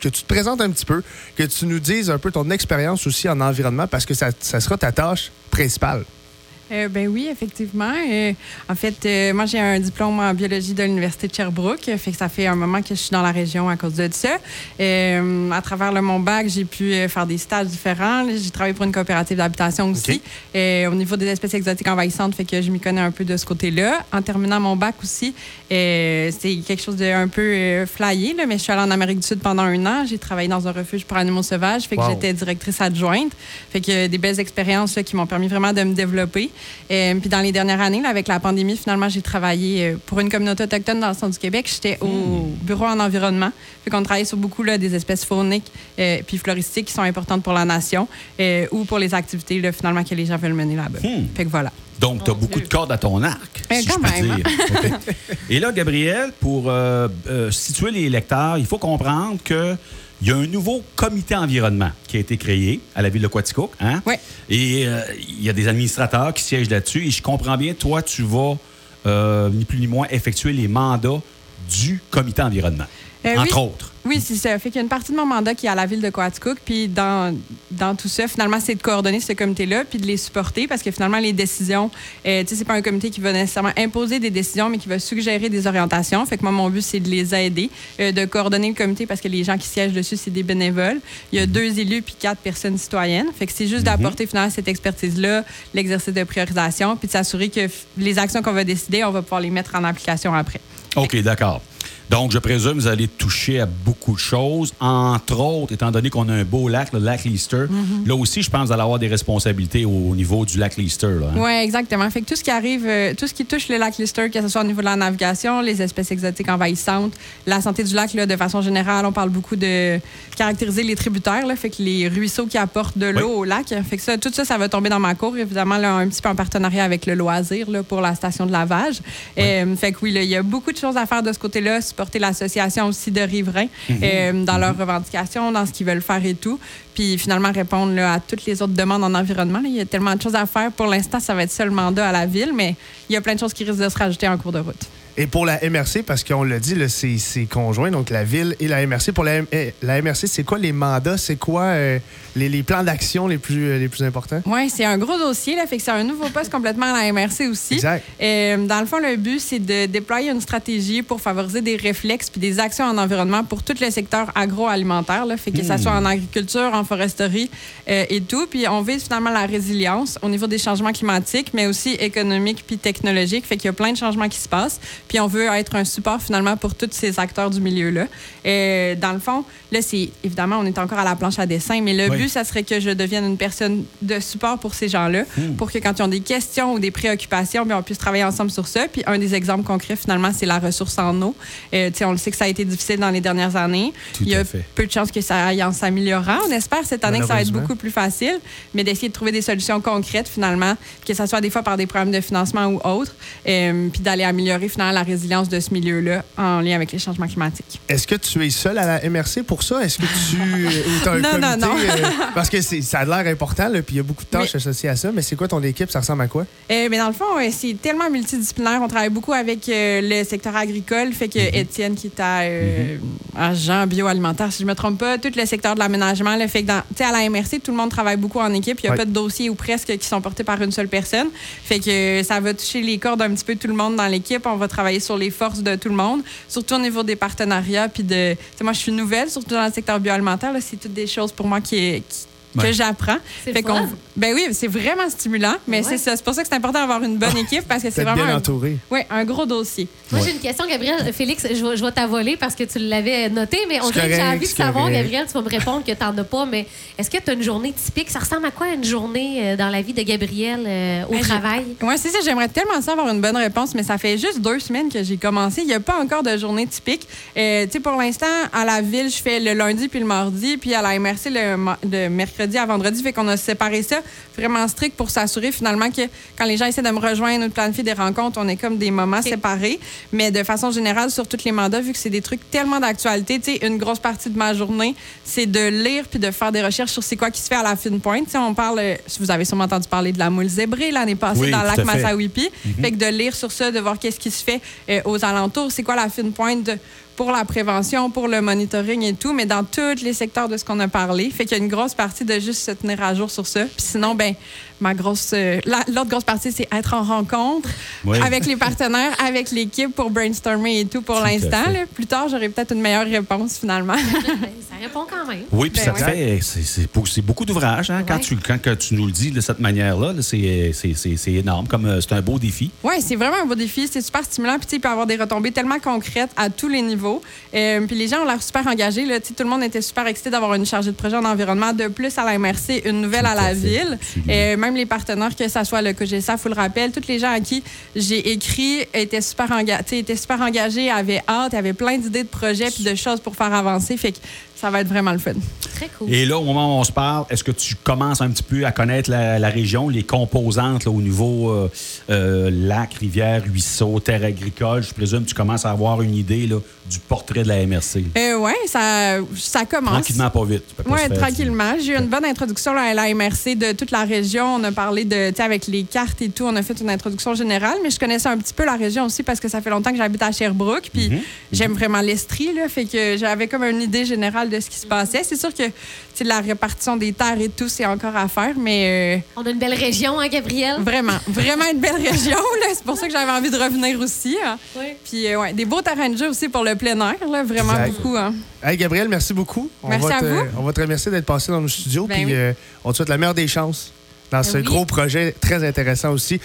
que tu te présentes un petit peu, que tu nous dises un peu ton expérience aussi en environnement, parce que ça, ça sera ta tâche principale. Euh, ben oui, effectivement. Euh, en fait, euh, moi, j'ai un diplôme en biologie de l'Université de Sherbrooke. Fait que ça fait un moment que je suis dans la région à cause de ça. à travers le, mon bac, j'ai pu faire des stages différents. J'ai travaillé pour une coopérative d'habitation aussi. au niveau des espèces exotiques envahissantes, fait que je m'y connais un peu de ce côté-là. En terminant mon bac aussi, c'est quelque chose de un peu flyé, là, mais je suis allée en Amérique du Sud pendant un an. J'ai travaillé dans un refuge pour animaux sauvages. Fait que j'étais directrice adjointe. Fait que des belles expériences qui m'ont permis vraiment de me développer. Euh, puis dans les dernières années, avec la pandémie, finalement, j'ai travaillé euh, pour une communauté autochtone dans le centre du Québec. J'étais au hmm. bureau en environnement. Fait qu'on travaille sur beaucoup là, des espèces fauniques euh, puis floristiques qui sont importantes pour la nation ou pour les activités là, finalement que les gens veulent mener là-bas. Hmm. Fait que voilà. Donc, tu as beaucoup de cordes à ton arc. Ben, si quand je peux même. Dire. Et là, Gabriel, pour situer les lecteurs, il faut comprendre que il y a un nouveau comité environnement qui a été créé à la ville de Quaticook. Hein? Oui. Et euh, il y a des administrateurs qui siègent là-dessus. Et je comprends bien, toi, tu vas, euh, ni plus ni moins, effectuer les mandats du comité environnement, euh, entre autres. Oui, c'est ça. Fait qu'il y a une partie de mon mandat qui est à la ville de Coaticook. Puis dans, dans tout ça, finalement, c'est de coordonner ce comité-là puis de les supporter parce que finalement, les décisions, euh, tu sais, c'est pas un comité qui va nécessairement imposer des décisions, mais qui va suggérer des orientations. Fait que moi, mon but, c'est de les aider, euh, de coordonner le comité parce que les gens qui siègent dessus, c'est des bénévoles. Il y a deux élus puis quatre personnes citoyennes. Fait que c'est juste mhm. d'apporter finalement cette expertise-là, l'exercice de priorisation, puis de s'assurer que les actions qu'on va décider, on va pouvoir les mettre en application après. OK, d'accord. Donc, je présume que vous allez toucher à beaucoup de choses, entre autres, étant donné qu'on a un beau lac, le lac Leicester. Mhm. Là aussi, je pense que vous allez avoir des responsabilités au niveau du lac Leicester. Hein? Oui, exactement. Fait que tout ce qui arrive, euh, tout ce qui touche le lac Leicester, que ce soit au niveau de la navigation, les espèces exotiques envahissantes, la santé du lac, là, de façon générale, on parle beaucoup de caractériser les tributaires, là, fait que les ruisseaux qui apportent de l'eau au lac. Fait que ça, tout ça, ça va tomber dans ma cour, évidemment, là, un petit peu en partenariat avec le loisir là, pour la station de lavage. Euh, fait que oui, il y a beaucoup de choses à faire de ce côté-là porter l'association aussi de riverains mhm. euh, dans leurs revendications, dans ce qu'ils veulent faire et tout. Puis finalement répondre à toutes les autres demandes en environnement. Il y a tellement de choses à faire. Pour l'instant, ça va être seul mandat à la ville, mais il y a plein de choses qui risquent de se rajouter en cours de route. Et pour la MRC, parce qu'on l'a dit, c'est conjoint, donc la ville et la MRC. Pour la, eh, la MRC, c'est quoi les mandats? C'est quoi euh, les, plans d'action les plus, euh, les plus importants? Oui, c'est un gros dossier. Là, fait que c'est un nouveau poste complètement à la MRC aussi. Exact. Euh, dans le fond, le but, c'est de déployer une stratégie pour favoriser des réflexes puis des actions en environnement pour tout le secteur agroalimentaire. Là, fait que ça hmm. soit en agriculture, en foresterie et tout. Puis on vise finalement la résilience au niveau des changements climatiques, mais aussi économiques puis technologiques. Fait qu'il y a plein de changements qui se passent. Puis on veut être un support finalement pour tous ces acteurs du milieu-là. Et dans le fond, là, c'est évidemment, on est encore à la planche à dessin, mais le but, ça serait que je devienne une personne de support pour ces gens-là, hmm. pour que quand ils ont des questions ou des préoccupations, bien, on puisse travailler ensemble sur ça. Puis un des exemples concrets, finalement, c'est la ressource en eau. Euh, on le sait que ça a été difficile dans les dernières années. Il y a peu de chances que ça aille en s'améliorant. On espère cette année que ça va être beaucoup plus facile, mais d'essayer de trouver des solutions concrètes, finalement, que ce soit des fois par des problèmes de financement ou autres, euh, puis d'aller améliorer finalement la résilience de ce milieu-là en lien avec les changements climatiques. Est-ce que tu es seul à la MRC pour ça? Est-ce que tu as un non, comité? Non, non. Euh, parce que ça a l'air important, puis il y a beaucoup de tâches associées à ça, mais c'est quoi ton équipe? Ça ressemble à quoi? Euh, mais dans le fond, c'est tellement multidisciplinaire. On travaille beaucoup avec euh, le secteur agricole. Fait que mhm. Étienne, qui est à, mhm. agent bioalimentaire, si je ne me trompe pas, tout le secteur de l'aménagement. Fait que dans, à la MRC, tout le monde travaille beaucoup en équipe. Il n'y a pas de dossiers ou presque qui sont portés par une seule personne. Fait que ça va toucher les cordes un petit peu tout le monde dans l'équipe. On va travailler sur les forces de tout le monde, surtout au niveau des partenariats. Puis de, moi, je suis nouvelle, surtout dans le secteur bioalimentaire. C'est toutes des choses pour moi qui, qui que j'apprends. Fait ben oui, c'est vraiment stimulant, mais c'est pour ça que c'est important d'avoir une bonne équipe parce que c'est vraiment bien entouré. Oui, un gros dossier. Moi, j'ai une question, Gabriel. Félix, je vais, je vais t'avoler parce que tu l'avais noté, mais on dirait que j'ai envie de savoir, Gabriel, tu vas me répondre que tu n'en as pas, mais est-ce que tu as une journée typique? Ça ressemble à quoi une journée euh, dans la vie de Gabriel euh, au ben, travail? Oui, c'est ça. J'aimerais tellement ça avoir une bonne réponse, mais ça fait juste deux semaines que j'ai commencé. Il n'y a pas encore de journée typique. Euh, tu sais, pour l'instant, à la ville, je fais le lundi puis le mardi, puis à la MRC le, le mercredi à vendredi. Fait qu'on a séparé ça vraiment strict pour s'assurer finalement que quand les gens essaient de me rejoindre ou de planifier des rencontres, on est comme des moments séparés. Mais de façon générale, sur tous les mandats, vu que c'est des trucs tellement d'actualité, tu sais, une grosse partie de ma journée, c'est de lire puis de faire des recherches sur c'est quoi qui se fait à la fine pointe. sais, on parle, vous avez sûrement entendu parler de la moule zébrée l'année passée dans le lac Massawipi. Mhm. Fait que de lire sur ça, de voir qu'est-ce qui se fait euh, aux alentours, c'est quoi la fine pointe pour la prévention, pour le monitoring et tout, mais dans tous les secteurs de ce qu'on a parlé. Fait qu'il y a une grosse partie de juste se tenir à jour sur ça. Puis sinon, ben ma grosse, euh, l'autre grosse partie, c'est être en rencontre avec les partenaires, avec l'équipe pour brainstormer et tout pour l'instant. Plus tard, j'aurai peut-être une meilleure réponse finalement. ça répond quand même. Oui, puis ben ça fait, c'est beaucoup d'ouvrages hein, quand, tu, quand tu nous le dis de cette manière-là. c'est énorme, comme euh, c'est un beau défi. Oui, c'est vraiment un beau défi. C'est super stimulant. Puis il peut avoir des retombées tellement concrètes à tous les niveaux. Euh, puis les gens ont l'air super engagés. Là. Tout le monde était super excité d'avoir une chargée de projet en environnement. De plus, à la MRC, une nouvelle à, la ville. Et même les partenaires, que ce soit le COGESA, vous le rappelle, tous les gens à qui j'ai écrit étaient super, engagés, étaient super engagés, avaient hâte, avaient plein d'idées de projets puis de choses pour faire avancer. Fait que ça va être vraiment le fun. Très cool. Et là, au moment où on se parle, est-ce que tu commences un petit peu à connaître la, région, les composantes au niveau euh, euh, lac, rivière, ruisseau, terre agricole? Je présume que tu commences à avoir une idée là, du portrait de la MRC. Euh, oui, ça, ça commence. Tranquillement, pas vite. Oui, tranquillement. J'ai eu une bonne introduction à la MRC de toute la région. On a parlé de, avec les cartes et tout, on a fait une introduction générale, mais je connaissais un petit peu la région aussi parce que ça fait longtemps que j'habite à Sherbrooke. Puis mhm. j'aime vraiment l'Estrie, là. Fait que j'avais comme une idée générale de ce qui se passait. C'est sûr que la répartition des terres et tout, c'est encore à faire, mais. Euh, On a une belle région, hein, Gabriel? Vraiment, vraiment une belle région. C'est pour ça que j'avais envie de revenir aussi. Hein. Oui. Puis, euh, ouais, des beaux terrains de jeu aussi pour le plein air, là, vraiment beaucoup. Hein. Hey, Gabriel, merci beaucoup. Merci on à vous. On va te remercier d'être passé dans nos studios. Ben puis, euh, on te souhaite la meilleure des chances dans ben ce gros projet très intéressant aussi.